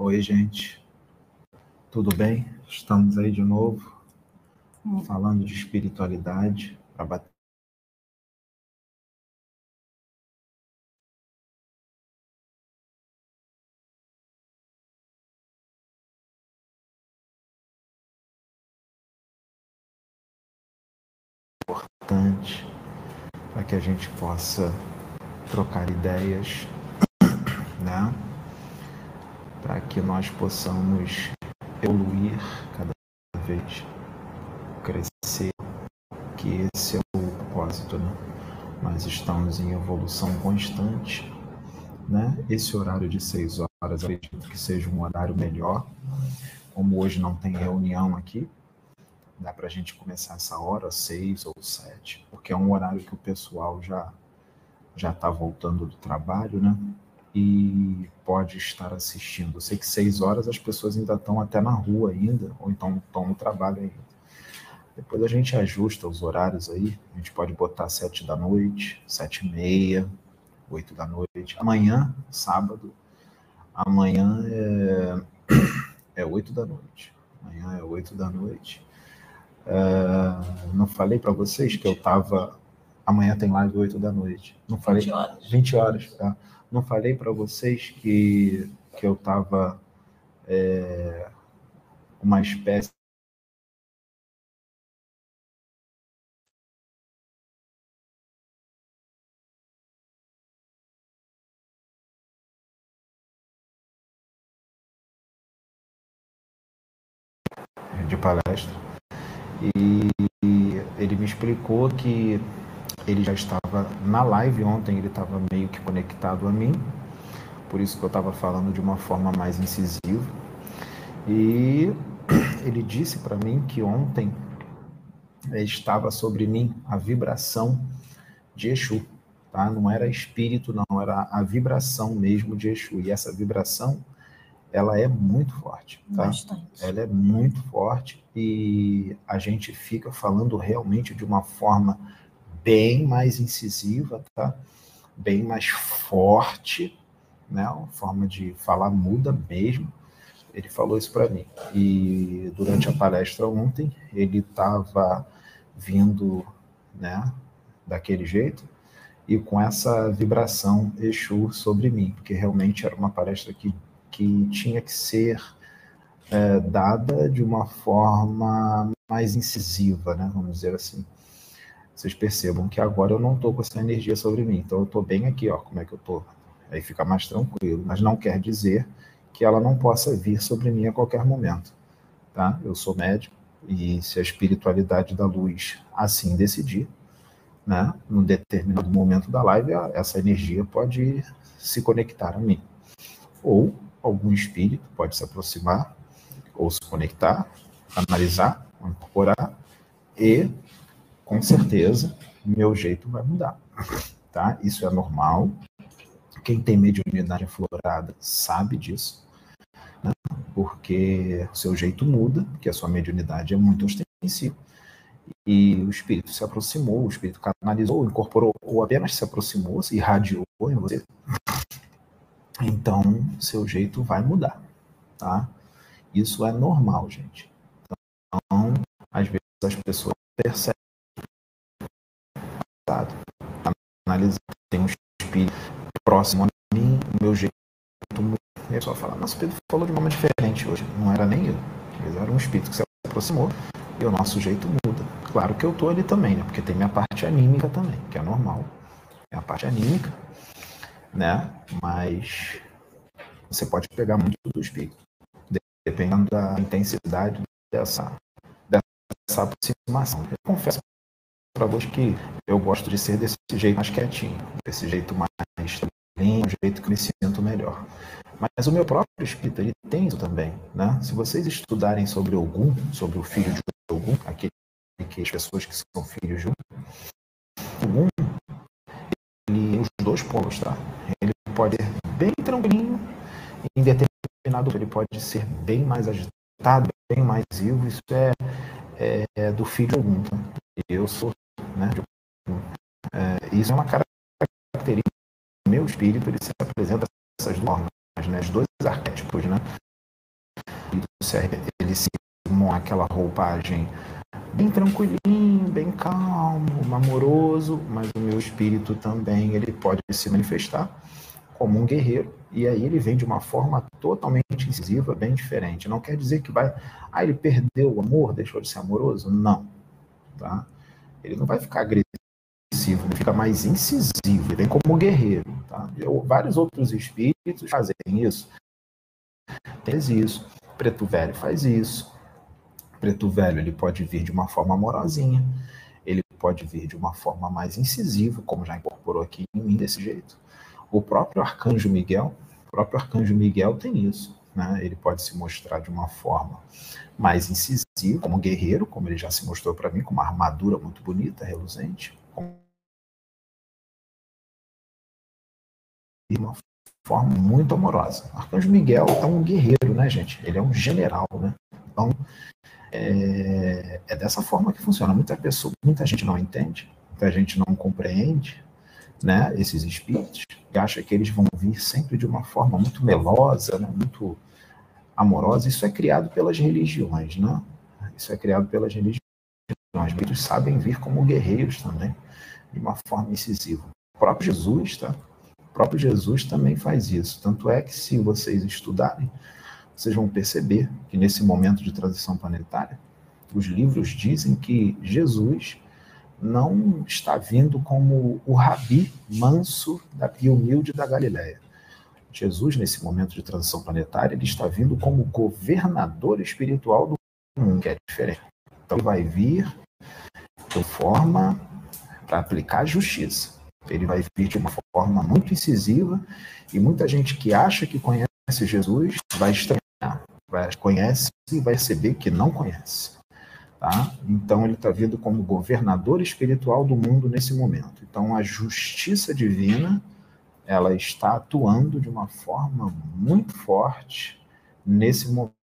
Oi, gente. Tudo bem? Estamos aí de novo, falando de espiritualidade para bater. Importante para que a gente possa trocar ideias, né? Para que nós possamos evoluir cada vez, crescer, que esse é o propósito, né? Nós estamos em evolução constante, né? Esse horário de seis horas, acredito que seja um horário melhor. Como hoje não tem reunião aqui, dá para a gente começar essa hora, seis ou sete, porque é um horário que o pessoal já já está voltando do trabalho, né? E pode estar assistindo. Eu sei que seis horas as pessoas ainda estão até na rua ainda, ou então estão no trabalho ainda. Depois a gente ajusta os horários aí. A gente pode botar sete da noite, sete e meia, oito da noite. Amanhã, sábado, amanhã é, é oito da noite. Amanhã é oito da noite. Uh, não falei para vocês que eu estava. Amanhã tem live oito da noite. Não falei. 20 horas. 20 horas. Tá? Não falei para vocês que, que eu estava é, uma espécie de palestra. E ele me explicou que ele já estava na live ontem, ele estava meio que conectado a mim, por isso que eu estava falando de uma forma mais incisiva. E ele disse para mim que ontem estava sobre mim a vibração de Exu, tá? Não era espírito, não, era a vibração mesmo de Exu. E essa vibração, ela é muito forte, tá? Bastante. Ela é muito forte e a gente fica falando realmente de uma forma bem mais incisiva, tá? Bem mais forte, né? A forma de falar muda mesmo. Ele falou isso para mim. E durante a palestra ontem, ele estava vindo, né, daquele jeito e com essa vibração Exu sobre mim, porque realmente era uma palestra que, que tinha que ser é, dada de uma forma mais incisiva, né, vamos dizer assim vocês percebam que agora eu não estou com essa energia sobre mim. Então eu estou bem aqui, ó, como é que eu estou. Aí fica mais tranquilo. Mas não quer dizer que ela não possa vir sobre mim a qualquer momento. Tá? Eu sou médico e se a espiritualidade da luz assim decidir, né, num determinado momento da live, essa energia pode se conectar a mim. Ou algum espírito pode se aproximar ou se conectar, analisar, incorporar e com certeza meu jeito vai mudar, tá? Isso é normal. Quem tem mediunidade aflorada sabe disso, né? porque seu jeito muda, porque a sua mediunidade é muito ostensiva. E o espírito se aproximou, o espírito canalizou, incorporou, ou apenas se aproximou, se irradiou em você. Então, seu jeito vai mudar, tá? Isso é normal, gente. Então, às vezes as pessoas percebem analisar, tem um espírito próximo a mim, o meu jeito. E a pessoa fala, nossa, o Pedro falou de uma forma diferente hoje. Não era nem eu. Mas era um espírito que se aproximou e o nosso jeito muda. Claro que eu tô ali também, né? Porque tem minha parte anímica também, que é normal. É a parte anímica, né? Mas você pode pegar muito do espírito, dependendo da intensidade dessa, dessa aproximação. Eu confesso para vocês que eu gosto de ser desse jeito mais quietinho, desse jeito mais tranquilo, um jeito que me sinto melhor. Mas o meu próprio espírito ele tem isso também, né? Se vocês estudarem sobre Ogum, sobre o filho de Ogum, aquele que as pessoas que são filhos de Ogum, ele os dois polos, tá? Ele pode ser bem tranquilinho, em determinado ele pode ser bem mais agitado, bem mais vivo. Isso é, é, é do filho de Ogum, tá? Eu sou né? É, isso é uma característica do meu espírito, ele se apresenta dessas formas, né? Os dois arquétipos, né? ele se aquela roupagem bem tranquilinho, bem calmo, amoroso, mas o meu espírito também ele pode se manifestar como um guerreiro e aí ele vem de uma forma totalmente incisiva, bem diferente. Não quer dizer que vai, ah, ele perdeu o amor, deixou de ser amoroso? Não, tá? Ele não vai ficar agressivo, ele fica mais incisivo, ele vem como guerreiro, tá? Eu, vários outros espíritos fazem isso. Fez isso. Preto Velho faz isso. Preto Velho ele pode vir de uma forma amorosinha, ele pode vir de uma forma mais incisiva, como já incorporou aqui em mim desse jeito. O próprio Arcanjo Miguel, o próprio Arcanjo Miguel tem isso. Né? Ele pode se mostrar de uma forma mais incisiva, como guerreiro, como ele já se mostrou para mim, com uma armadura muito bonita, reluzente, de uma forma muito amorosa. Arcanjo Miguel é um guerreiro, né, gente? Ele é um general, né? Então, é, é dessa forma que funciona. Muita pessoa, muita gente não entende, muita gente não compreende, né, esses espíritos, e acha que eles vão vir sempre de uma forma muito melosa, né, muito amorosa. Isso é criado pelas religiões, né? Isso é criado pelas religiões. Espíritos sabem vir como guerreiros também, de uma forma incisiva. O próprio Jesus, tá? O próprio Jesus também faz isso. Tanto é que se vocês estudarem, vocês vão perceber que nesse momento de transição planetária, os livros dizem que Jesus não está vindo como o rabi manso e humilde da Galiléia. Jesus, nesse momento de transição planetária, ele está vindo como governador espiritual do mundo, que é diferente. Então, ele vai vir de forma para aplicar justiça. Ele vai vir de uma forma muito incisiva e muita gente que acha que conhece Jesus vai estranhar vai, conhece e vai perceber que não conhece. Tá? Então ele está vindo como governador espiritual do mundo nesse momento. Então a justiça divina ela está atuando de uma forma muito forte nesse momento.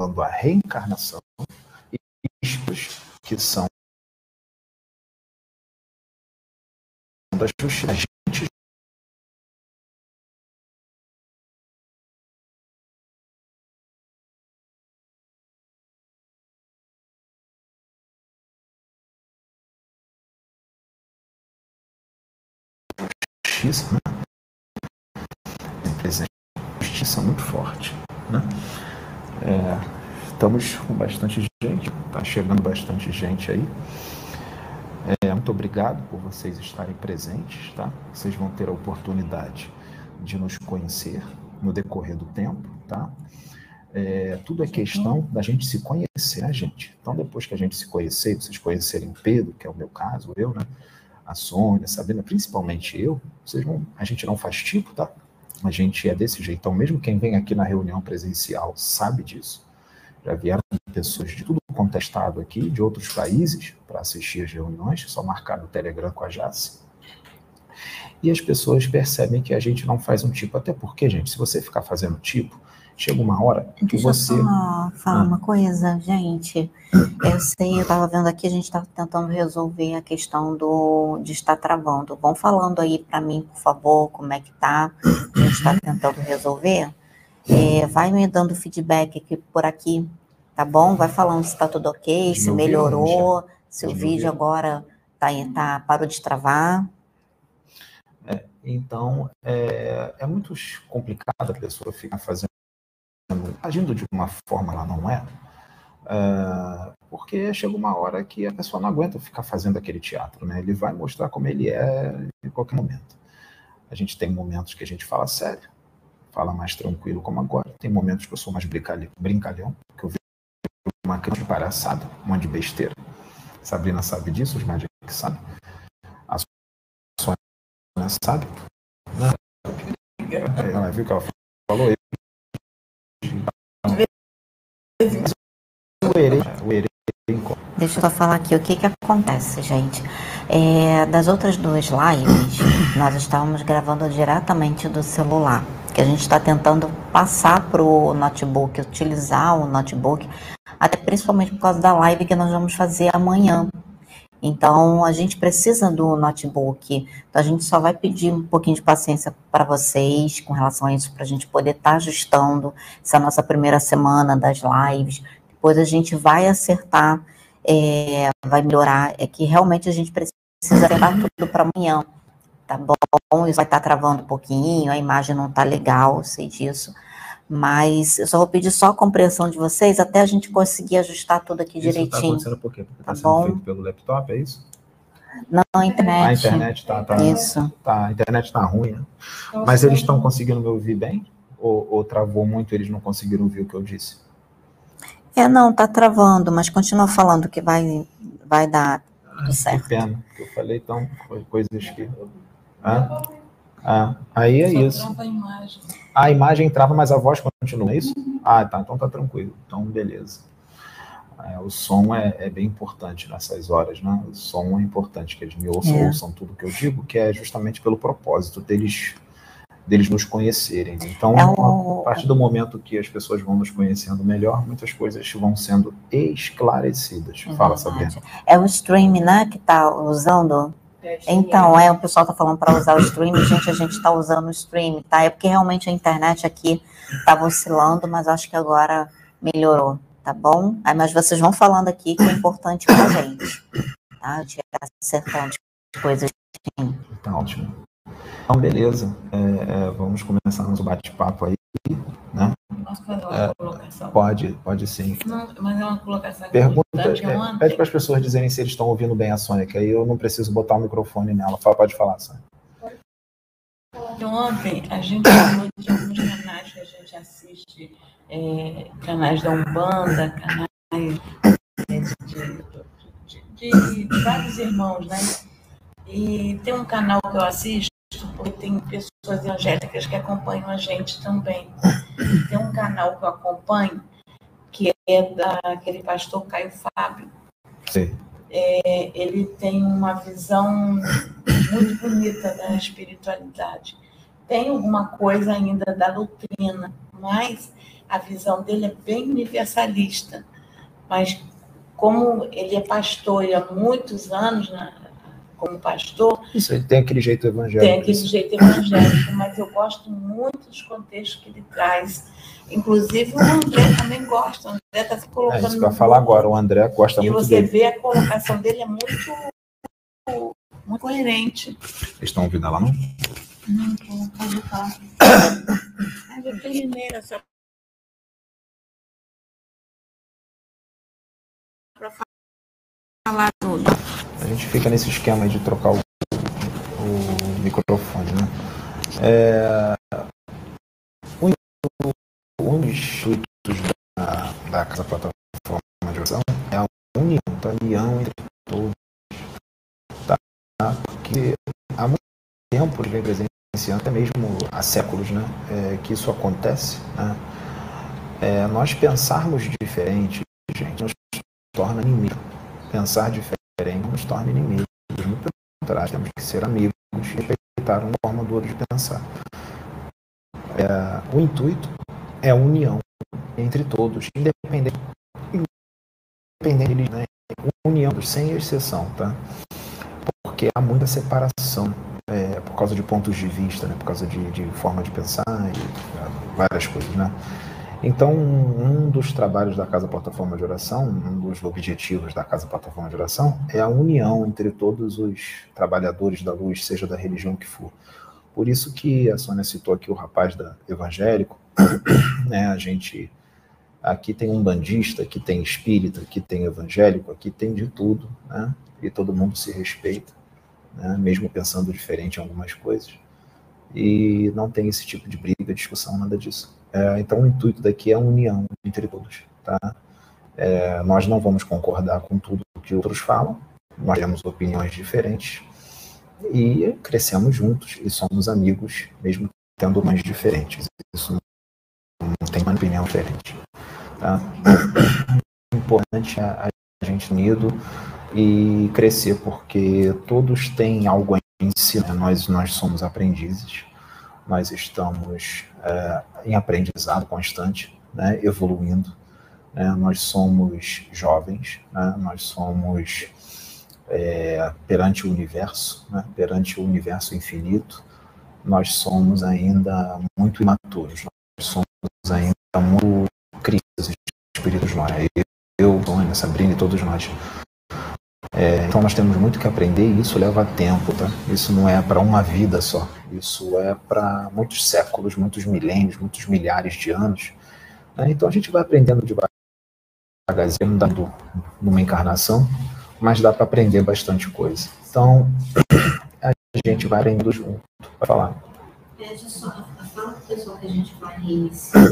A reencarnação e que são. Justiça, né? presente justiça muito forte, né? É, estamos com bastante gente, está chegando bastante gente aí. É, muito obrigado por vocês estarem presentes, tá? Vocês vão ter a oportunidade de nos conhecer no decorrer do tempo, tá? É, tudo é questão da gente se conhecer, né, gente? Então, depois que a gente se conhecer, vocês conhecerem Pedro, que é o meu caso, eu, né? A Sônia, a Sabrina, principalmente eu, vocês não, a gente não faz tipo, tá? A gente é desse jeito. Então, mesmo quem vem aqui na reunião presencial sabe disso. Já vieram pessoas de tudo contestado aqui, de outros países, para assistir as reuniões, só marcar no Telegram com a Jace. E as pessoas percebem que a gente não faz um tipo. Até porque, gente, se você ficar fazendo tipo, chega uma hora que Deixa você. Eu só falar ah. uma coisa, gente. Eu sei, eu estava vendo aqui, a gente está tentando resolver a questão do de estar travando. Vão falando aí para mim, por favor, como é que tá. A gente está tentando resolver. É, vai me dando feedback aqui por aqui, tá bom? Vai falando se está tudo ok, se melhorou, se o vídeo agora tá, tá, parou de travar. É, então, é, é muito complicado a pessoa ficar fazendo agindo de uma forma ela não é, uh, porque chega uma hora que a pessoa não aguenta ficar fazendo aquele teatro, né? Ele vai mostrar como ele é em qualquer momento. A gente tem momentos que a gente fala sério, fala mais tranquilo como agora. Tem momentos que eu sou mais brincalhão, que eu vejo uma criança de palhaçada, um monte de besteira. Sabrina sabe disso, os médicos sabem. A Sônia sabe. Né? Ela viu que ela falou, Deixa eu só falar aqui o que que acontece, gente. É, das outras duas lives, nós estávamos gravando diretamente do celular, que a gente está tentando passar para o notebook, utilizar o notebook, até principalmente por causa da live que nós vamos fazer amanhã. Então, a gente precisa do notebook. Então, a gente só vai pedir um pouquinho de paciência para vocês com relação a isso, para a gente poder estar tá ajustando essa nossa primeira semana das lives. Depois a gente vai acertar, é, vai melhorar. É que realmente a gente precisa acertar tudo para amanhã, tá bom? Isso vai estar tá travando um pouquinho, a imagem não está legal, sei disso. Mas eu só vou pedir só a compreensão de vocês até a gente conseguir ajustar tudo aqui isso tá direitinho. Está acontecendo por quê? Porque está tá sendo bom? feito pelo laptop, é isso? Não, a internet. A internet está tá, isso. Tá, a internet está ruim, né? Mas eles estão conseguindo me ouvir bem? Ou, ou travou muito eles não conseguiram ouvir o que eu disse? É, não, tá travando, mas continua falando que vai, vai dar tudo certo. Que pena, que eu falei então, coisas que... Ah, ah, aí é Só isso. A imagem. a imagem trava, mas a voz continua, é isso? Ah, tá, então tá tranquilo. Então, beleza. É, o som é, é, bem importante nessas horas, né? O som é importante, que eles me ouçam, é. ouçam tudo que eu digo, que é justamente pelo propósito deles deles nos conhecerem. Então, é a partir do momento que as pessoas vão nos conhecendo melhor, muitas coisas vão sendo esclarecidas. É Fala, Sabrina. É o stream, né, que está usando? Então, é, o pessoal está falando para usar o stream, gente, a gente está usando o stream, tá? É porque realmente a internet aqui estava oscilando, mas acho que agora melhorou, tá bom? Aí, mas vocês vão falando aqui que é importante para a gente, tá? De acertando as coisas. Tá ótimo. Então, beleza. É, é, vamos começar nosso bate-papo aí? Posso fazer uma é, colocação? Pode, pode sim. Não, mas é uma colocação Pergunta, é, Pede para as pessoas dizerem se eles estão ouvindo bem a Sônia, que aí eu não preciso botar o microfone nela. Fala, pode falar, Sônia. Ontem a gente falou de alguns canais que a gente assiste, é, canais da Umbanda, canais de, de, de, de vários irmãos, né? E tem um canal que eu assisto porque tem pessoas evangélicas que acompanham a gente também. Tem um canal que eu acompanho, que é daquele pastor Caio Fábio. Sim. É, ele tem uma visão muito bonita da espiritualidade. Tem alguma coisa ainda da doutrina, mas a visão dele é bem universalista. Mas como ele é pastor e há muitos anos na, como pastor. Isso, ele tem aquele jeito evangélico. Tem aquele jeito evangélico, mas eu gosto muito dos contextos que ele traz. Inclusive o André também gosta. O André está se colocando. É isso que eu falar agora. O André gosta e muito dele. E você vê a colocação dele é muito, muito coerente. Vocês estão ouvindo ela, não? Não, pode falar. É veterineira, só para falar tudo. A gente fica nesse esquema de trocar o, o microfone, né? É, um, um dos intuitos da, da Casa Plataforma de Oração é a união, a união entre todos. Tá? Porque há muito tempo ele vem presenciando, até mesmo há séculos, né? É, que isso acontece. Né? É, nós pensarmos diferente, gente, nos torna inimigo. Pensar diferente nos torna inimigos. Muito pelo contrário, temos que ser amigos e respeitar uma forma do outro de pensar. É, o intuito é a união entre todos, independente, independente né? união, sem exceção, tá? Porque há muita separação é, por causa de pontos de vista, né? por causa de, de forma de pensar e várias coisas, né? Então, um dos trabalhos da Casa Plataforma de Oração, um dos objetivos da Casa Plataforma de Oração, é a união entre todos os trabalhadores da luz, seja da religião que for. Por isso que a Sônia citou aqui o rapaz da evangélico, né? A gente aqui tem um bandista, aqui tem espírita, aqui tem evangélico, aqui tem de tudo, né? E todo mundo se respeita, né? Mesmo pensando diferente em algumas coisas. E não tem esse tipo de briga, discussão, nada disso. É, então, o intuito daqui é a união entre todos. Tá? É, nós não vamos concordar com tudo que outros falam, nós temos opiniões diferentes e crescemos juntos e somos amigos, mesmo tendo mais diferentes. Isso não tem uma opinião diferente. Tá? É importante a, a gente unido e crescer, porque todos têm algo a ensinar. Nós, nós somos aprendizes nós estamos é, em aprendizado constante, né, evoluindo. Né, nós somos jovens, né, nós somos é, perante o universo, né, perante o universo infinito, nós somos ainda muito imaturos, nós somos ainda muito crianças espíritos nós. Eu, Tônia, Sabrina e todos nós. É, então nós temos muito que aprender e isso leva tempo, tá? Isso não é para uma vida só. Isso é para muitos séculos, muitos milênios, muitos milhares de anos. Né? Então a gente vai aprendendo devagarzinho, dando numa encarnação, mas dá para aprender bastante coisa. Então a gente vai aprendendo junto. Vai falar. Pede só, fala pro pessoal que a gente vai reiniciar.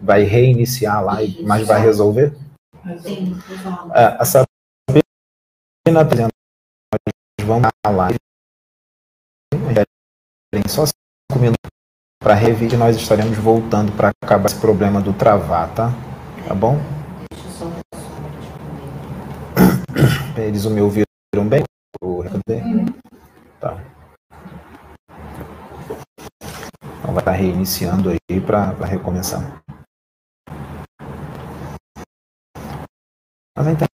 Vai reiniciar a live, mas vai resolver? Sim, É, a Sabrina apresenta, nós vamos. Tem só cinco minutos para rever e nós estaremos voltando para acabar esse problema do travar, tá? Tá bom? Eles me ouviram bem? Recadê? Tá. Então vai estar reiniciando aí para recomeçar. Mas a internet